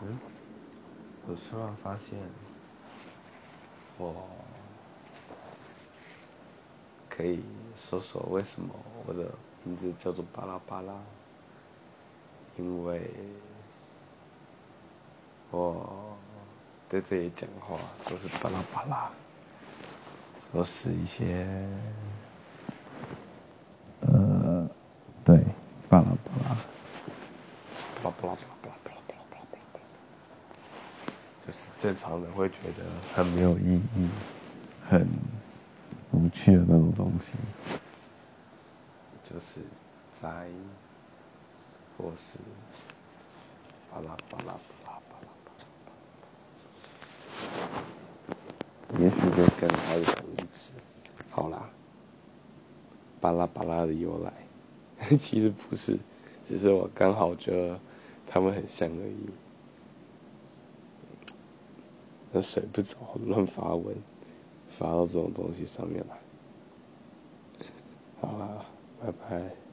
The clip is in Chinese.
嗯，我突然发现，我可以搜索为什么我的名字叫做巴拉巴拉？因为我在这里讲话都是巴拉巴拉，都是一些呃，对，巴拉巴拉，巴拉巴拉，巴拉巴拉，巴拉。就是正常人会觉得很没有意义、很无趣的那种东西，就是在或是巴拉巴拉巴拉巴拉巴拉，也许就跟他的同义词。好啦，巴拉巴拉的由来，其实不是，只是我刚好觉得他们很像而已。那睡不着，乱发文，发到这种东西上面来。好啦，拜拜。